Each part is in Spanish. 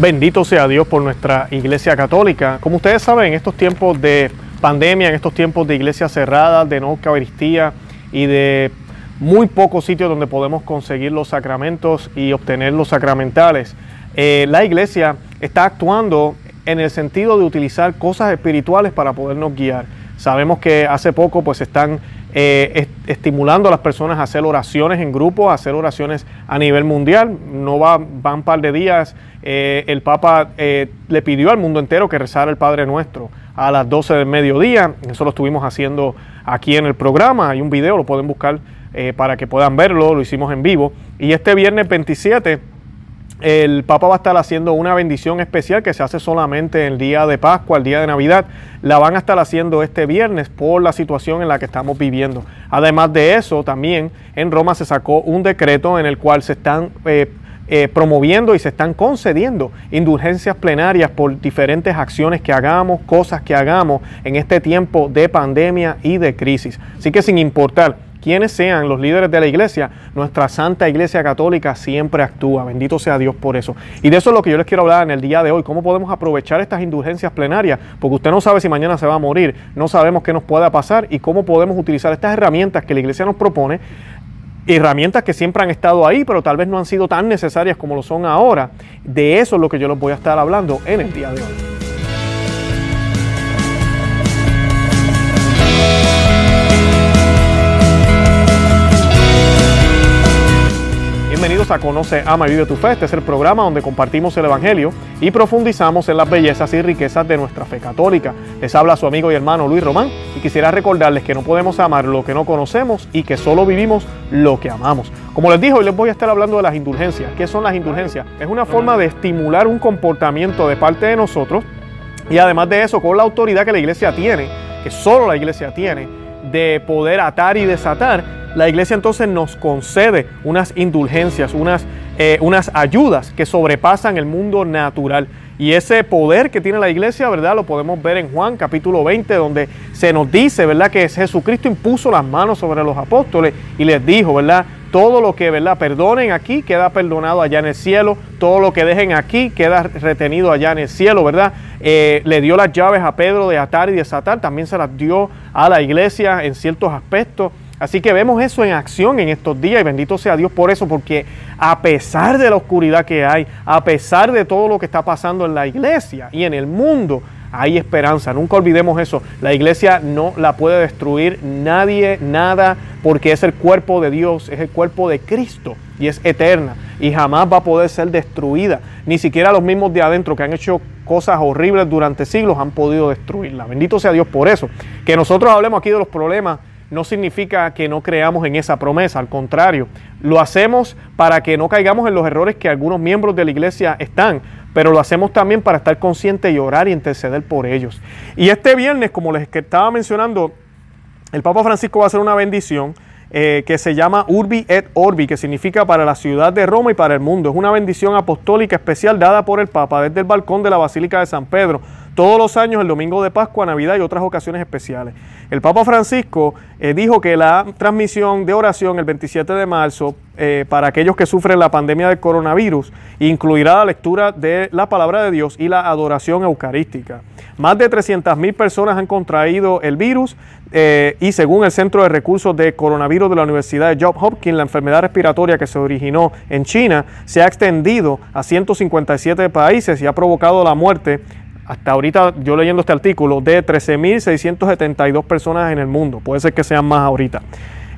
Bendito sea Dios por nuestra Iglesia Católica. Como ustedes saben, en estos tiempos de pandemia, en estos tiempos de iglesia cerrada, de no eucaristía y de muy pocos sitios donde podemos conseguir los sacramentos y obtener los sacramentales, eh, la iglesia está actuando en el sentido de utilizar cosas espirituales para podernos guiar. Sabemos que hace poco pues están eh, estimulando a las personas a hacer oraciones en grupo, a hacer oraciones a nivel mundial. No va, van un par de días, eh, el Papa eh, le pidió al mundo entero que rezara el Padre Nuestro a las 12 del mediodía. Eso lo estuvimos haciendo aquí en el programa. Hay un video, lo pueden buscar para que puedan verlo, lo hicimos en vivo. Y este viernes 27 el Papa va a estar haciendo una bendición especial que se hace solamente el día de Pascua, el día de Navidad. La van a estar haciendo este viernes por la situación en la que estamos viviendo. Además de eso, también en Roma se sacó un decreto en el cual se están eh, eh, promoviendo y se están concediendo indulgencias plenarias por diferentes acciones que hagamos, cosas que hagamos en este tiempo de pandemia y de crisis. Así que sin importar quienes sean los líderes de la iglesia, nuestra Santa Iglesia Católica siempre actúa. Bendito sea Dios por eso. Y de eso es lo que yo les quiero hablar en el día de hoy. ¿Cómo podemos aprovechar estas indulgencias plenarias? Porque usted no sabe si mañana se va a morir, no sabemos qué nos pueda pasar y cómo podemos utilizar estas herramientas que la iglesia nos propone herramientas que siempre han estado ahí, pero tal vez no han sido tan necesarias como lo son ahora. De eso es lo que yo les voy a estar hablando en el día de hoy. Bienvenidos a Conoce, Ama y Vive tu Fe. Este es el programa donde compartimos el Evangelio y profundizamos en las bellezas y riquezas de nuestra fe católica. Les habla su amigo y hermano Luis Román y quisiera recordarles que no podemos amar lo que no conocemos y que solo vivimos lo que amamos. Como les dije, hoy les voy a estar hablando de las indulgencias. ¿Qué son las indulgencias? Es una forma de estimular un comportamiento de parte de nosotros y además de eso, con la autoridad que la iglesia tiene, que solo la iglesia tiene, de poder atar y desatar la iglesia entonces nos concede unas indulgencias, unas, eh, unas ayudas que sobrepasan el mundo natural. Y ese poder que tiene la iglesia, ¿verdad? Lo podemos ver en Juan capítulo 20, donde se nos dice, ¿verdad? Que Jesucristo impuso las manos sobre los apóstoles y les dijo, ¿verdad? Todo lo que, ¿verdad? Perdonen aquí queda perdonado allá en el cielo. Todo lo que dejen aquí queda retenido allá en el cielo, ¿verdad? Eh, le dio las llaves a Pedro de atar y desatar. También se las dio a la iglesia en ciertos aspectos. Así que vemos eso en acción en estos días y bendito sea Dios por eso, porque a pesar de la oscuridad que hay, a pesar de todo lo que está pasando en la iglesia y en el mundo, hay esperanza. Nunca olvidemos eso. La iglesia no la puede destruir nadie, nada, porque es el cuerpo de Dios, es el cuerpo de Cristo y es eterna y jamás va a poder ser destruida. Ni siquiera los mismos de adentro que han hecho cosas horribles durante siglos han podido destruirla. Bendito sea Dios por eso. Que nosotros hablemos aquí de los problemas no significa que no creamos en esa promesa, al contrario, lo hacemos para que no caigamos en los errores que algunos miembros de la iglesia están, pero lo hacemos también para estar conscientes y orar y interceder por ellos. Y este viernes, como les estaba mencionando, el Papa Francisco va a hacer una bendición eh, que se llama Urbi et Orbi, que significa para la ciudad de Roma y para el mundo. Es una bendición apostólica especial dada por el Papa desde el balcón de la Basílica de San Pedro todos los años, el domingo de Pascua, Navidad y otras ocasiones especiales. El Papa Francisco eh, dijo que la transmisión de oración el 27 de marzo eh, para aquellos que sufren la pandemia del coronavirus incluirá la lectura de la palabra de Dios y la adoración eucarística. Más de 300.000 personas han contraído el virus eh, y según el Centro de Recursos de Coronavirus de la Universidad de Johns Hopkins, la enfermedad respiratoria que se originó en China se ha extendido a 157 países y ha provocado la muerte hasta ahorita, yo leyendo este artículo, de 13.672 personas en el mundo. Puede ser que sean más ahorita.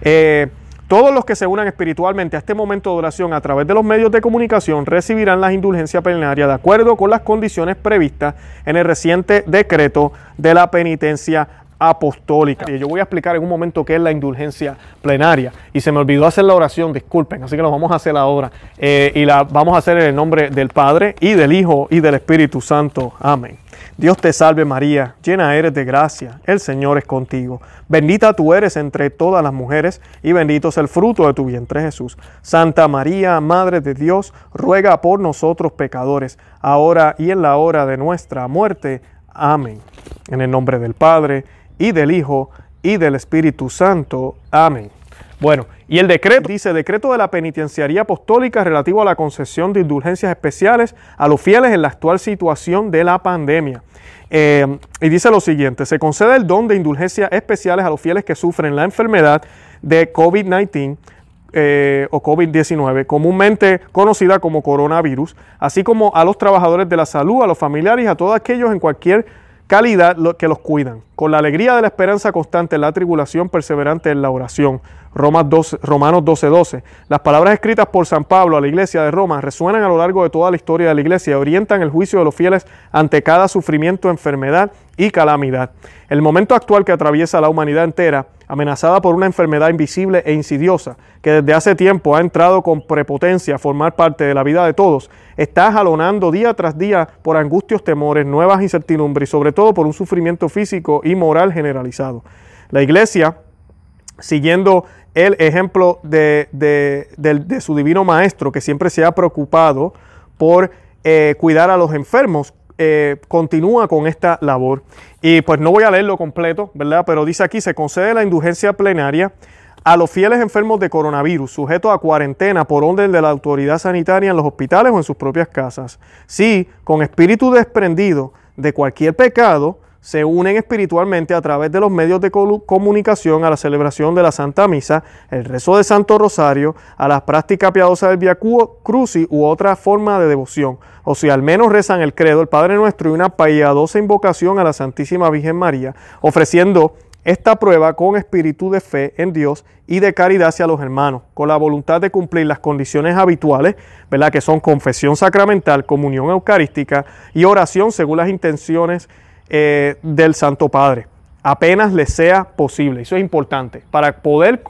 Eh, todos los que se unan espiritualmente a este momento de oración a través de los medios de comunicación recibirán las indulgencias plenarias de acuerdo con las condiciones previstas en el reciente decreto de la penitencia apostólica. Y yo voy a explicar en un momento qué es la indulgencia plenaria. Y se me olvidó hacer la oración, disculpen, así que lo vamos a hacer ahora. Eh, y la vamos a hacer en el nombre del Padre y del Hijo y del Espíritu Santo. Amén. Dios te salve María, llena eres de gracia, el Señor es contigo. Bendita tú eres entre todas las mujeres y bendito es el fruto de tu vientre Jesús. Santa María, Madre de Dios, ruega por nosotros pecadores, ahora y en la hora de nuestra muerte. Amén. En el nombre del Padre y del Hijo y del Espíritu Santo. Amén. Bueno, y el decreto dice, decreto de la penitenciaría apostólica relativo a la concesión de indulgencias especiales a los fieles en la actual situación de la pandemia. Eh, y dice lo siguiente, se concede el don de indulgencias especiales a los fieles que sufren la enfermedad de COVID-19 eh, o COVID-19, comúnmente conocida como coronavirus, así como a los trabajadores de la salud, a los familiares a todos aquellos en cualquier calidad que los cuidan, con la alegría de la esperanza constante en la tribulación, perseverante en la oración. Romanos 12, Romanos 12, Las palabras escritas por San Pablo a la iglesia de Roma resuenan a lo largo de toda la historia de la iglesia y orientan el juicio de los fieles ante cada sufrimiento, enfermedad y calamidad. El momento actual que atraviesa la humanidad entera, amenazada por una enfermedad invisible e insidiosa, que desde hace tiempo ha entrado con prepotencia a formar parte de la vida de todos, está jalonando día tras día por angustios, temores, nuevas incertidumbres y sobre todo por un sufrimiento físico y moral generalizado. La iglesia, siguiendo el ejemplo de, su divino maestro, que siempre se ha preocupado por eh, cuidar a los enfermos, eh, continúa con esta labor. Y pues no voy a leerlo completo, ¿verdad? Pero dice aquí, se concede la indulgencia plenaria a los fieles enfermos de coronavirus, sujetos a cuarentena por orden de la autoridad sanitaria en los hospitales o en sus propias casas. Si, con espíritu desprendido de cualquier pecado, se unen espiritualmente a través de los medios de comunicación a la celebración de la Santa Misa, el rezo de Santo Rosario, a la práctica piadosa del Via Cruci u otra forma de devoción. O si al menos rezan el credo, el Padre Nuestro y una piadosa invocación a la Santísima Virgen María, ofreciendo esta prueba con espíritu de fe en Dios y de caridad hacia los hermanos, con la voluntad de cumplir las condiciones habituales, ¿verdad? Que son confesión sacramental, comunión eucarística y oración según las intenciones eh, del Santo Padre, apenas le sea posible. Eso es importante. Para poder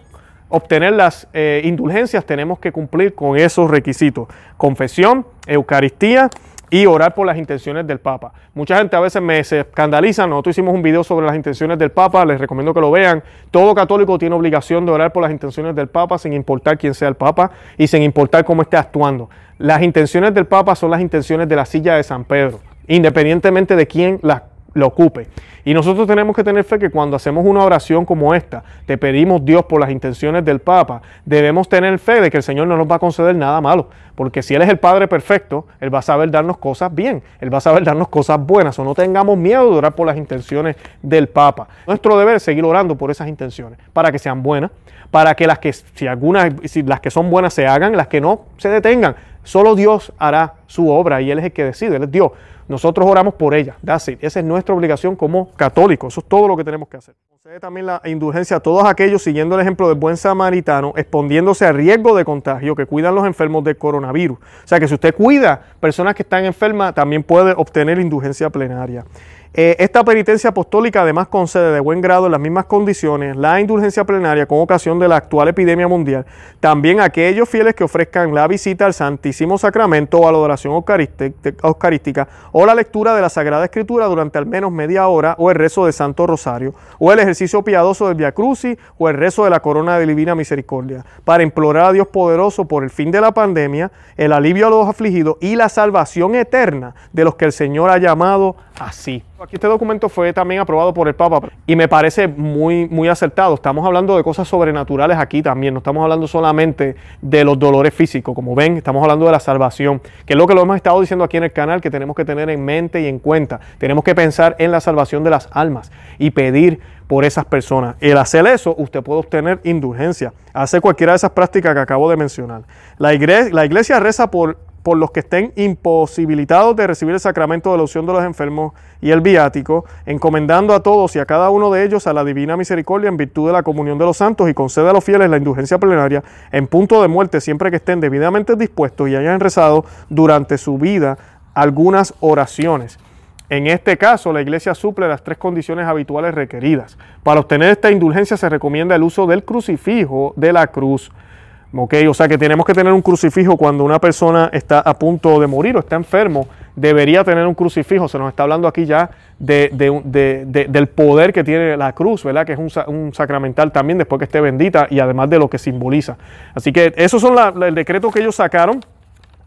obtener las eh, indulgencias tenemos que cumplir con esos requisitos. Confesión, Eucaristía y orar por las intenciones del Papa. Mucha gente a veces me escandaliza, nosotros hicimos un video sobre las intenciones del Papa, les recomiendo que lo vean. Todo católico tiene obligación de orar por las intenciones del Papa sin importar quién sea el Papa y sin importar cómo esté actuando. Las intenciones del Papa son las intenciones de la silla de San Pedro, independientemente de quién las lo ocupe. Y nosotros tenemos que tener fe que cuando hacemos una oración como esta, te pedimos Dios por las intenciones del Papa, debemos tener fe de que el Señor no nos va a conceder nada malo, porque si Él es el Padre perfecto, Él va a saber darnos cosas bien, Él va a saber darnos cosas buenas, o no tengamos miedo de orar por las intenciones del Papa. Nuestro deber es seguir orando por esas intenciones, para que sean buenas, para que las que, si algunas, si las que son buenas se hagan, las que no se detengan. Solo Dios hará su obra y Él es el que decide, Él es Dios. Nosotros oramos por ella. Esa es nuestra obligación como católicos. Eso es todo lo que tenemos que hacer. Concede también la indulgencia a todos aquellos siguiendo el ejemplo del buen samaritano, exponiéndose a riesgo de contagio que cuidan los enfermos del coronavirus. O sea que si usted cuida personas que están enfermas, también puede obtener indulgencia plenaria. Eh, esta penitencia apostólica además concede de buen grado en las mismas condiciones la indulgencia plenaria con ocasión de la actual epidemia mundial, también a aquellos fieles que ofrezcan la visita al Santísimo Sacramento o a la adoración eucarística o la lectura de la Sagrada Escritura durante al menos media hora o el rezo de Santo Rosario o el ejercicio piadoso del Via Crucis o el rezo de la Corona de Divina Misericordia para implorar a Dios poderoso por el fin de la pandemia, el alivio a los afligidos y la salvación eterna de los que el Señor ha llamado así. Aquí este documento fue también aprobado por el Papa y me parece muy, muy acertado. Estamos hablando de cosas sobrenaturales aquí también, no estamos hablando solamente de los dolores físicos. Como ven, estamos hablando de la salvación, que es lo que lo hemos estado diciendo aquí en el canal, que tenemos que tener en mente y en cuenta. Tenemos que pensar en la salvación de las almas y pedir por esas personas. El hacer eso, usted puede obtener indulgencia. Hacer cualquiera de esas prácticas que acabo de mencionar. La iglesia reza por por los que estén imposibilitados de recibir el sacramento de la unción de los enfermos y el viático, encomendando a todos y a cada uno de ellos a la divina misericordia en virtud de la comunión de los santos y concede a los fieles la indulgencia plenaria en punto de muerte siempre que estén debidamente dispuestos y hayan rezado durante su vida algunas oraciones. En este caso, la Iglesia suple las tres condiciones habituales requeridas. Para obtener esta indulgencia se recomienda el uso del crucifijo de la cruz o sea que tenemos que tener un crucifijo cuando una persona está a punto de morir o está enfermo, debería tener un crucifijo. Se nos está hablando aquí ya del poder que tiene la cruz, ¿verdad? Que es un, sacramental también después que esté bendita y además de lo que simboliza. Así que esos son el decreto que ellos sacaron.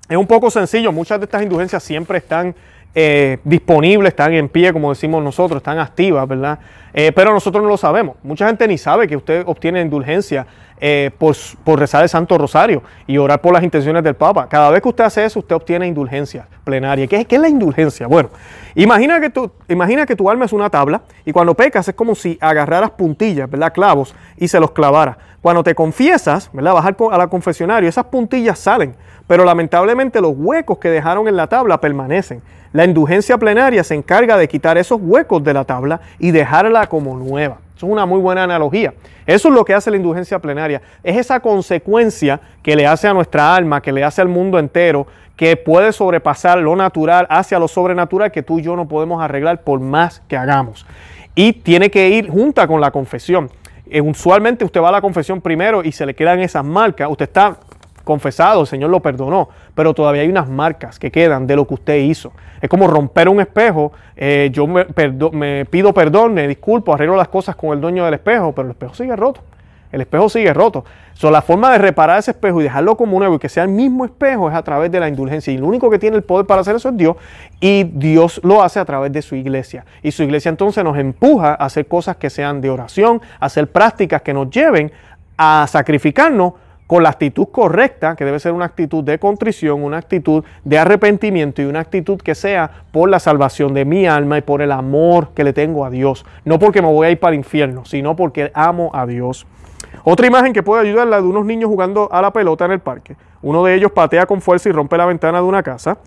Es un poco sencillo, muchas de estas indulgencias siempre están eh, disponibles, están en pie, como decimos nosotros, están activas, ¿verdad? Eh, pero nosotros no lo sabemos. Mucha gente ni sabe que usted obtiene indulgencia eh, por, rezar el Santo Rosario y orar por las intenciones del Papa. Cada vez que usted hace eso, usted obtiene indulgencia plenaria. ¿Qué, qué es la indulgencia? Bueno, imagina que, tu, imagina que tu alma es una tabla y cuando pecas es como si agarraras puntillas, ¿verdad? Clavos y se los clavara. Cuando te confiesas, ¿verdad? Bajar a la confesionario, esas puntillas salen, pero lamentablemente los huecos que dejaron en la tabla permanecen. La indulgencia plenaria se encarga de quitar esos huecos de la tabla y dejarla como nueva. Es una muy buena analogía. Eso es lo que hace la indulgencia plenaria. Es esa consecuencia que le hace a nuestra alma, que le hace al mundo entero, que puede sobrepasar lo natural hacia lo sobrenatural que tú y yo no podemos arreglar por más que hagamos. Y tiene que ir junta con la confesión. Eh, usualmente usted va a la confesión primero y se le quedan esas marcas. Usted está confesado, el Señor lo perdonó, pero todavía hay unas marcas que quedan de lo que usted hizo. Es como romper un espejo, eh, yo me, pido perdón, me disculpo, arreglo las cosas con el dueño del espejo, pero el espejo sigue roto. El espejo sigue roto. La forma de reparar ese espejo y dejarlo como nuevo y que sea el mismo espejo es a través de la indulgencia. Y lo único que tiene el poder para hacer eso es Dios. Y Dios lo hace a través de su iglesia. Y su iglesia entonces nos empuja a hacer cosas que sean de oración, a hacer prácticas que nos lleven a sacrificarnos con la actitud correcta, que debe ser una actitud de contrición, una actitud de arrepentimiento y una actitud que sea por la salvación de mi alma y por el amor que le tengo a Dios. No porque me voy a ir para el infierno, sino porque amo a Dios. Otra imagen que puede ayudar es la de unos niños jugando a la pelota en el parque. Uno de ellos patea con fuerza y rompe la ventana de una casa,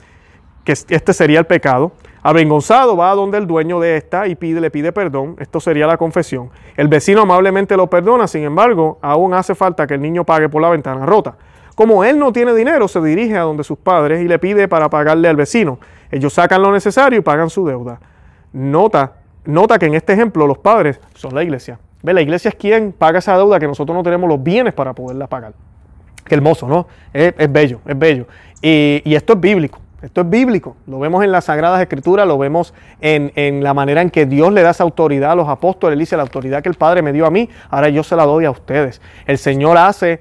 que este sería el pecado. Avergonzado va a donde el dueño de esta y pide, le pide perdón. Esto sería la confesión. El vecino amablemente lo perdona, sin embargo, aún hace falta que el niño pague por la ventana rota. Como él no tiene dinero, se dirige a donde sus padres y le pide para pagarle al vecino. Ellos sacan lo necesario y pagan su deuda. Nota, nota que en este ejemplo los padres son la iglesia. ¿Ve? La iglesia es quien paga esa deuda que nosotros no tenemos los bienes para poderla pagar. Qué hermoso, ¿no? Es, bello, es bello. y esto es bíblico. Esto es bíblico, lo vemos en las Sagradas Escrituras, lo vemos en, la manera en que Dios le da esa autoridad a los apóstoles. Dice, la autoridad que el Padre me dio a mí, ahora yo se la doy a ustedes. El Señor hace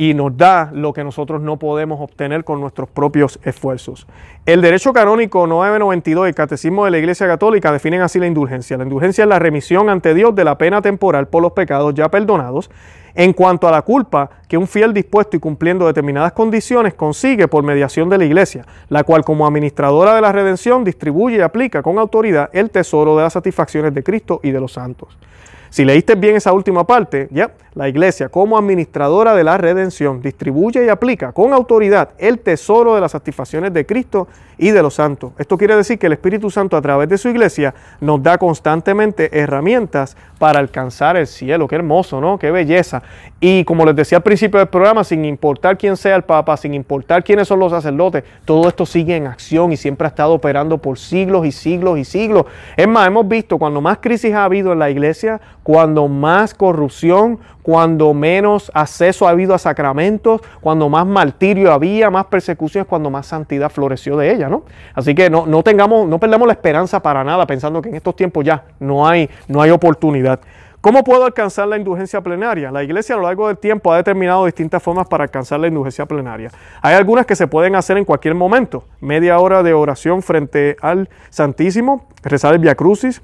y nos da lo que nosotros no podemos obtener con nuestros propios esfuerzos. El derecho canónico 992 y el Catecismo de la Iglesia Católica definen así la indulgencia. La indulgencia es la remisión ante Dios de la pena temporal por los pecados ya perdonados en cuanto a la culpa que un fiel dispuesto y cumpliendo determinadas condiciones consigue por mediación de la Iglesia, la cual como administradora de la redención distribuye y aplica con autoridad el tesoro de las satisfacciones de Cristo y de los santos. Si leíste bien esa última parte, ya, la iglesia como administradora de la redención distribuye y aplica con autoridad el tesoro de las satisfacciones de Cristo y de los santos. Esto quiere decir que el Espíritu Santo a través de su iglesia nos da constantemente herramientas para alcanzar el cielo. Qué hermoso, ¿no? Qué belleza. Y como les decía al principio del programa, sin importar quién sea el Papa, sin importar quiénes son los sacerdotes, todo esto sigue en acción y siempre ha estado operando por siglos y siglos y siglos. Es más, hemos visto cuando más crisis ha habido en la iglesia, cuando más corrupción, cuando menos acceso ha habido a sacramentos, cuando más martirio había, más persecuciones, cuando más santidad floreció de ella, Así que no, no tengamos, no perdamos la esperanza para nada pensando que en estos tiempos ya no hay, no hay oportunidad. ¿Cómo puedo alcanzar la indulgencia plenaria? La iglesia a lo largo del tiempo ha determinado distintas formas para alcanzar la indulgencia plenaria. Hay algunas que se pueden hacer en cualquier momento. Media hora de oración frente al Santísimo, rezar el Via Crucis,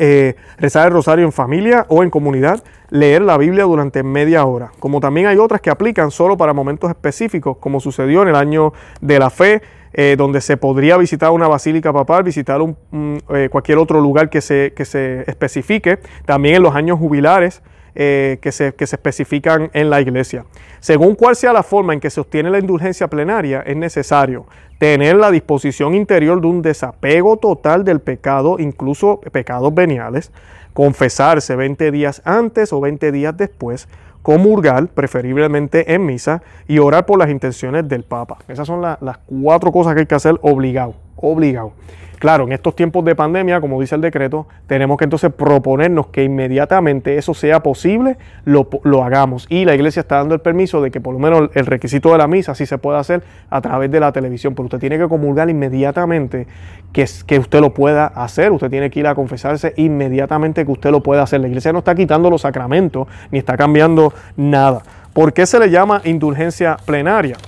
eh, rezar el rosario en familia o en comunidad, leer la Biblia durante media hora. Como también hay otras que aplican solo para momentos específicos, como sucedió en el año de la fe, eh, donde se podría visitar una basílica papal, visitar eh, cualquier otro lugar que se, que se especifique, también en los años jubilares. que, se, que, se, especifican en la iglesia. Según cuál sea la forma en que se obtiene la indulgencia plenaria, es necesario tener la disposición interior de un desapego total del pecado, incluso pecados veniales, confesarse 20 días antes o 20 días después, comulgar, preferiblemente en misa, y orar por las intenciones del Papa. Esas son las cuatro cosas que hay que hacer obligado, obligado. Claro, en estos tiempos de pandemia, como dice el decreto, tenemos que entonces proponernos que inmediatamente eso sea posible, lo, hagamos. Y la iglesia está dando el permiso de que por lo menos el requisito de la misa sí se pueda hacer a través de la televisión, pero usted tiene que comulgar inmediatamente que, que usted lo pueda hacer, usted tiene que ir a confesarse inmediatamente que usted lo pueda hacer. La iglesia no está quitando los sacramentos ni está cambiando nada. ¿Por qué se le llama indulgencia plenaria?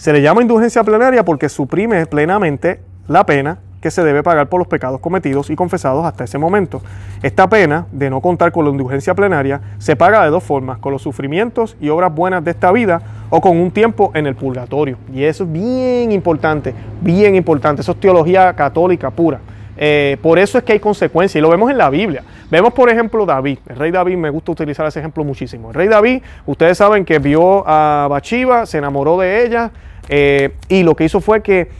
Se le llama indulgencia plenaria porque suprime plenamente la pena que se debe pagar por los pecados cometidos y confesados hasta ese momento. Esta pena de no contar con la indulgencia plenaria se paga de dos formas, con los sufrimientos y obras buenas de esta vida o con un tiempo en el purgatorio. Y eso es bien importante, bien importante. Eso es teología católica pura. Eh, por eso es que hay consecuencias y lo vemos en la Biblia. Vemos, por ejemplo, David. El rey David, me gusta utilizar ese ejemplo muchísimo. El rey David, ustedes saben que vio a Bathsheba, se enamoró de ella eh, y lo que hizo fue que,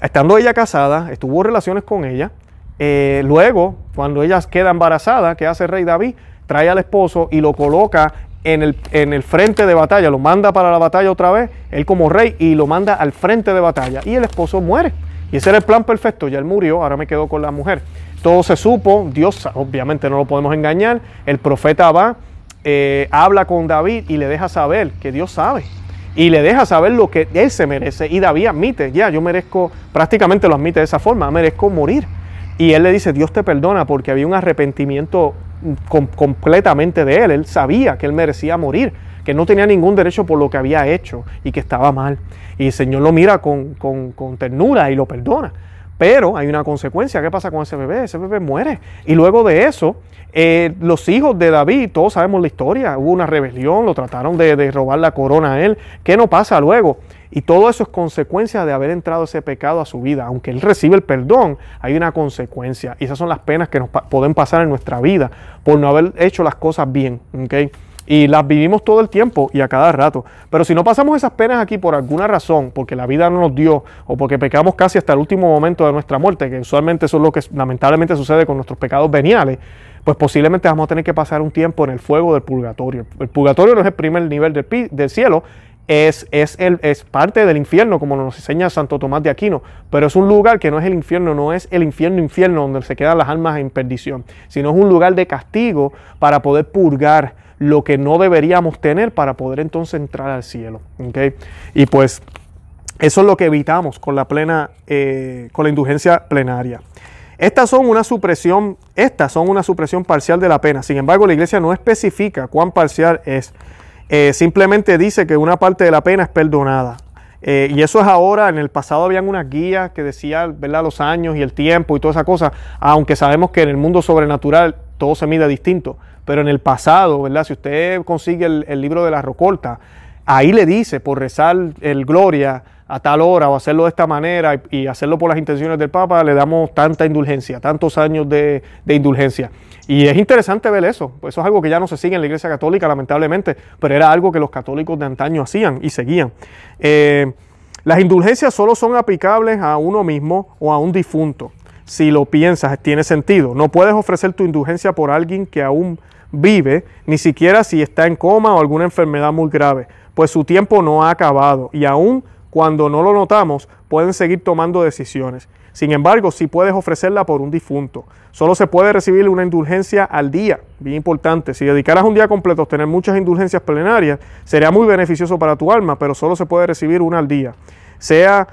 estando ella casada, estuvo relaciones con ella. Eh, luego, cuando ella queda embarazada, ¿qué hace el rey David? Trae al esposo y lo coloca en el, en el, frente de batalla, lo manda para la batalla otra vez, él como rey, y lo manda al frente de batalla. Y el esposo muere. Y ese era el plan perfecto, ya él murió, ahora me quedo con la mujer. Todo se supo, Dios obviamente no lo podemos engañar, el profeta va, eh, habla con David y le deja saber que Dios sabe. Y le deja saber lo que él se merece. Y David admite, ya, yo merezco, prácticamente lo admite de esa forma, merezco morir. Y él le dice, Dios te perdona porque había un arrepentimiento completamente de él. Él sabía que él merecía morir que no tenía ningún derecho por lo que había hecho y que estaba mal. Y el Señor lo mira con, ternura y lo perdona. Pero hay una consecuencia. ¿Qué pasa con ese bebé? Ese bebé muere. Y luego de eso, eh, los hijos de David, todos sabemos la historia, hubo una rebelión, lo trataron de, robar la corona a él. ¿Qué no pasa luego? Y todo eso es consecuencia de haber entrado ese pecado a su vida. Aunque él recibe el perdón, hay una consecuencia. Y esas son las penas que nos pueden pasar en nuestra vida por no haber hecho las cosas bien. ¿okay? Y las vivimos todo el tiempo y a cada rato. Pero si no pasamos esas penas aquí por alguna razón, porque la vida no nos dio, o porque pecamos casi hasta el último momento de nuestra muerte, que usualmente eso es lo que lamentablemente sucede con nuestros pecados veniales, pues posiblemente vamos a tener que pasar un tiempo en el fuego del purgatorio. El purgatorio no es el primer nivel del, del cielo, es, es, el, es, parte del infierno, como nos enseña Santo Tomás de Aquino, pero es un lugar que no es el infierno, no es el infierno infierno donde se quedan las almas en perdición, sino es un lugar de castigo para poder purgar lo que no deberíamos tener para poder entonces entrar al cielo. Y pues eso es lo que evitamos con la plena, eh, con la indulgencia plenaria. Estas son una supresión, estas son una supresión parcial de la pena. Sin embargo, la iglesia no especifica cuán parcial es. Eh, simplemente dice que una parte de la pena es perdonada. Eh, y eso es ahora, en el pasado habían unas guías que decían ¿verdad? los años y el tiempo y toda esa cosa, aunque sabemos que en el mundo sobrenatural todo se mide distinto. Pero en el pasado, ¿verdad? Si usted consigue el, libro de la Rocolta, ahí le dice por rezar el Gloria a tal hora o hacerlo de esta manera y, hacerlo por las intenciones del Papa, le damos tanta indulgencia, tantos años de, indulgencia. Y es interesante ver eso, eso es algo que ya no se sigue en la Iglesia Católica, lamentablemente, pero era algo que los católicos de antaño hacían y seguían. Eh, las indulgencias solo son aplicables a uno mismo o a un difunto. Si lo piensas, tiene sentido. No puedes ofrecer tu indulgencia por alguien que aún vive, ni siquiera si está en coma o alguna enfermedad muy grave, pues su tiempo no ha acabado y aún cuando no lo notamos pueden seguir tomando decisiones. Sin embargo, si puedes ofrecerla por un difunto. Solo se puede recibir una indulgencia al día, bien importante. Si dedicaras un día completo a tener muchas indulgencias plenarias, sería muy beneficioso para tu alma, pero solo se puede recibir una al día. Sea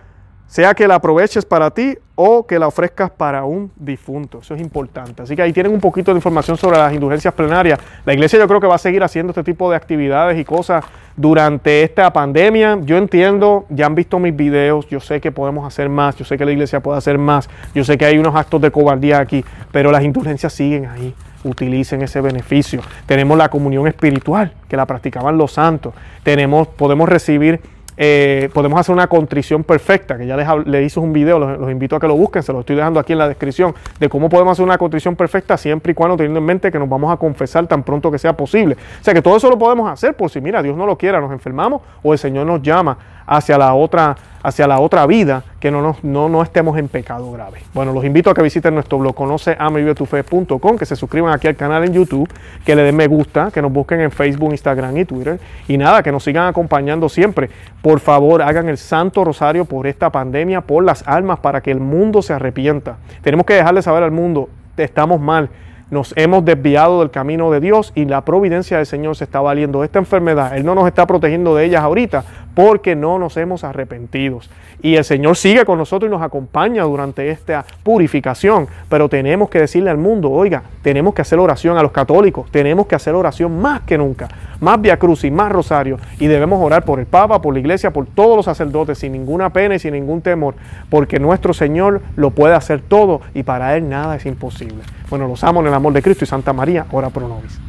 sea que la aproveches para ti o que la ofrezcas para un difunto. Eso es importante. Así que ahí tienen un poquito de información sobre las indulgencias plenarias. La iglesia yo creo que va a seguir haciendo este tipo de actividades y cosas durante esta pandemia. Yo entiendo, ya han visto mis videos, yo sé que podemos hacer más, yo sé que la iglesia puede hacer más, yo sé que hay unos actos de cobardía aquí, pero las indulgencias siguen ahí utilicen ese beneficio. Tenemos la comunión espiritual que la practicaban los santos. Tenemos, podemos recibir eh, podemos hacer una contrición perfecta, que ya les, hice un video, los, invito a que lo busquen, se lo estoy dejando aquí en la descripción, de cómo podemos hacer una contrición perfecta siempre y cuando teniendo en mente que nos vamos a confesar tan pronto que sea posible. O sea que todo eso lo podemos hacer por si, mira, Dios no lo quiera, nos enfermamos o el Señor nos llama hacia la otra, hacia la otra vida, que no, no, no estemos en pecado grave. Bueno, los invito a que visiten nuestro blog conoce que se suscriban aquí al canal en YouTube, que le den me gusta, que nos busquen en Facebook, Instagram y Twitter. Y nada, que nos sigan acompañando siempre. Por favor, hagan el Santo Rosario por esta pandemia, por las almas, para que el mundo se arrepienta. Tenemos que dejarle saber al mundo, estamos mal nos hemos desviado del camino de Dios y la providencia del Señor se está valiendo de esta enfermedad. Él no nos está protegiendo de ellas ahorita porque no nos hemos arrepentido. Y el Señor sigue con nosotros y nos acompaña durante esta purificación, pero tenemos que decirle al mundo, oiga, tenemos que hacer oración a los católicos, tenemos que hacer oración más que nunca, más Via y más Rosario, y debemos orar por el Papa, por la Iglesia, por todos los sacerdotes, sin ninguna pena y sin ningún temor, porque nuestro Señor lo puede hacer todo y para Él nada es imposible. Bueno, los amo en el amor de Cristo y Santa María, ora pro nobis.